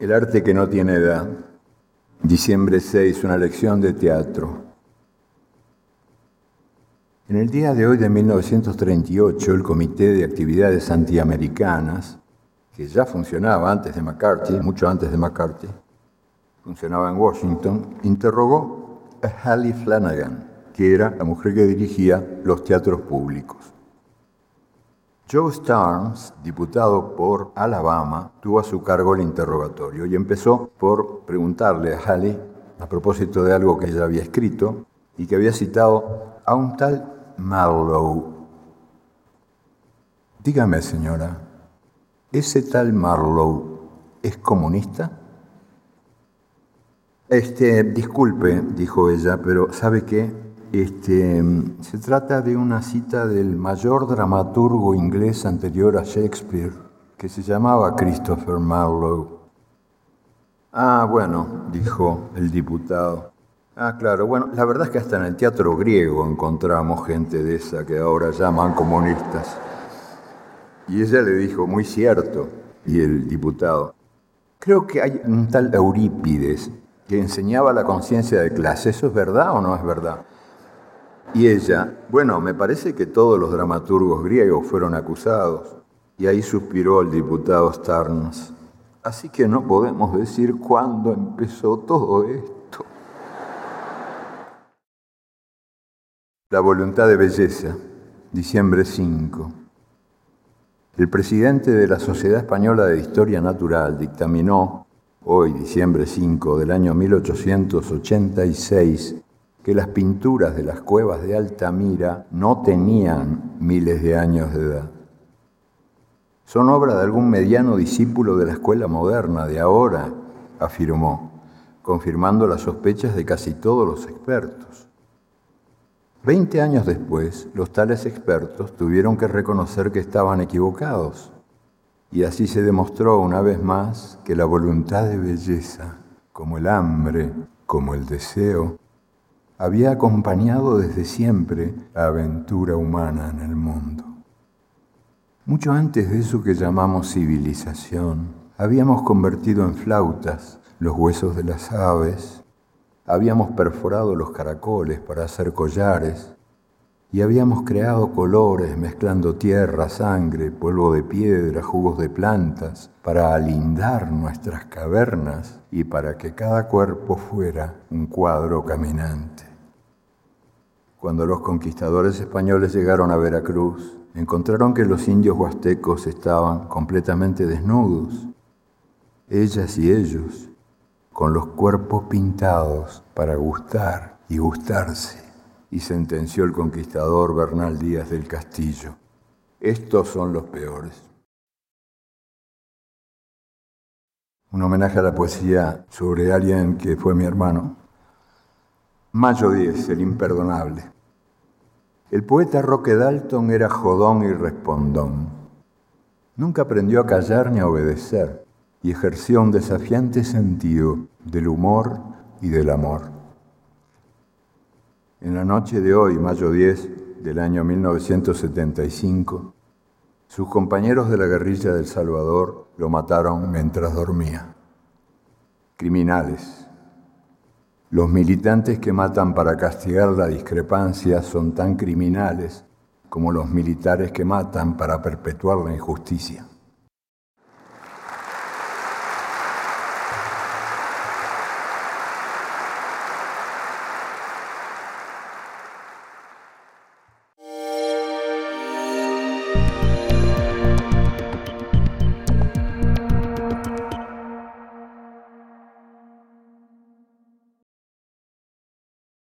El arte que no tiene edad. Diciembre 6, una lección de teatro. En el día de hoy de 1938, el Comité de Actividades Antiamericanas, que ya funcionaba antes de McCarthy, mucho antes de McCarthy, funcionaba en Washington, interrogó a Hallie Flanagan, que era la mujer que dirigía los teatros públicos. Joe Starnes, diputado por Alabama, tuvo a su cargo el interrogatorio y empezó por preguntarle a Halley a propósito de algo que ella había escrito y que había citado a un tal Marlowe. Dígame, señora, ¿ese tal Marlowe es comunista? Este, disculpe, dijo ella, pero ¿sabe qué? Este, se trata de una cita del mayor dramaturgo inglés anterior a Shakespeare, que se llamaba Christopher Marlowe. Ah, bueno, dijo el diputado. Ah, claro, bueno, la verdad es que hasta en el teatro griego encontramos gente de esa que ahora llaman comunistas. Y ella le dijo, muy cierto, y el diputado, creo que hay un tal Eurípides que enseñaba la conciencia de clase, ¿eso es verdad o no es verdad? Y ella, bueno, me parece que todos los dramaturgos griegos fueron acusados. Y ahí suspiró el diputado Starnes. Así que no podemos decir cuándo empezó todo esto. La voluntad de belleza, diciembre 5. El presidente de la Sociedad Española de Historia Natural dictaminó, hoy, diciembre 5 del año 1886, que las pinturas de las cuevas de Altamira no tenían miles de años de edad. Son obra de algún mediano discípulo de la escuela moderna de ahora, afirmó, confirmando las sospechas de casi todos los expertos. Veinte años después, los tales expertos tuvieron que reconocer que estaban equivocados, y así se demostró una vez más que la voluntad de belleza, como el hambre, como el deseo, había acompañado desde siempre la aventura humana en el mundo. Mucho antes de eso que llamamos civilización, habíamos convertido en flautas los huesos de las aves, habíamos perforado los caracoles para hacer collares y habíamos creado colores mezclando tierra, sangre, polvo de piedra, jugos de plantas, para alindar nuestras cavernas y para que cada cuerpo fuera un cuadro caminante. Cuando los conquistadores españoles llegaron a Veracruz, encontraron que los indios huastecos estaban completamente desnudos, ellas y ellos, con los cuerpos pintados para gustar y gustarse, y sentenció el conquistador Bernal Díaz del Castillo. Estos son los peores. Un homenaje a la poesía sobre alguien que fue mi hermano, Mayo 10, el imperdonable. El poeta Roque Dalton era jodón y respondón. Nunca aprendió a callar ni a obedecer y ejerció un desafiante sentido del humor y del amor. En la noche de hoy, mayo 10 del año 1975, sus compañeros de la guerrilla del Salvador lo mataron mientras dormía. Criminales los militantes que matan para castigar la discrepancia son tan criminales como los militares que matan para perpetuar la injusticia.